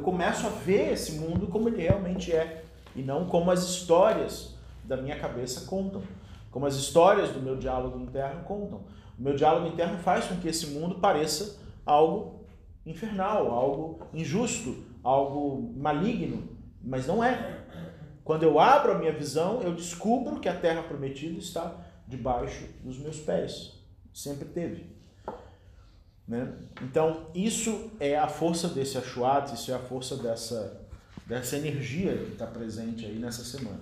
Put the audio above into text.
começo a ver esse mundo como ele realmente é e não como as histórias da minha cabeça contam, como as histórias do meu diálogo interno contam. O meu diálogo interno faz com que esse mundo pareça algo infernal, algo injusto, algo maligno, mas não é. Quando eu abro a minha visão, eu descubro que a terra prometida está debaixo dos meus pés. Sempre teve. Né? Então, isso é a força desse Achuat, isso é a força dessa, dessa energia que está presente aí nessa semana.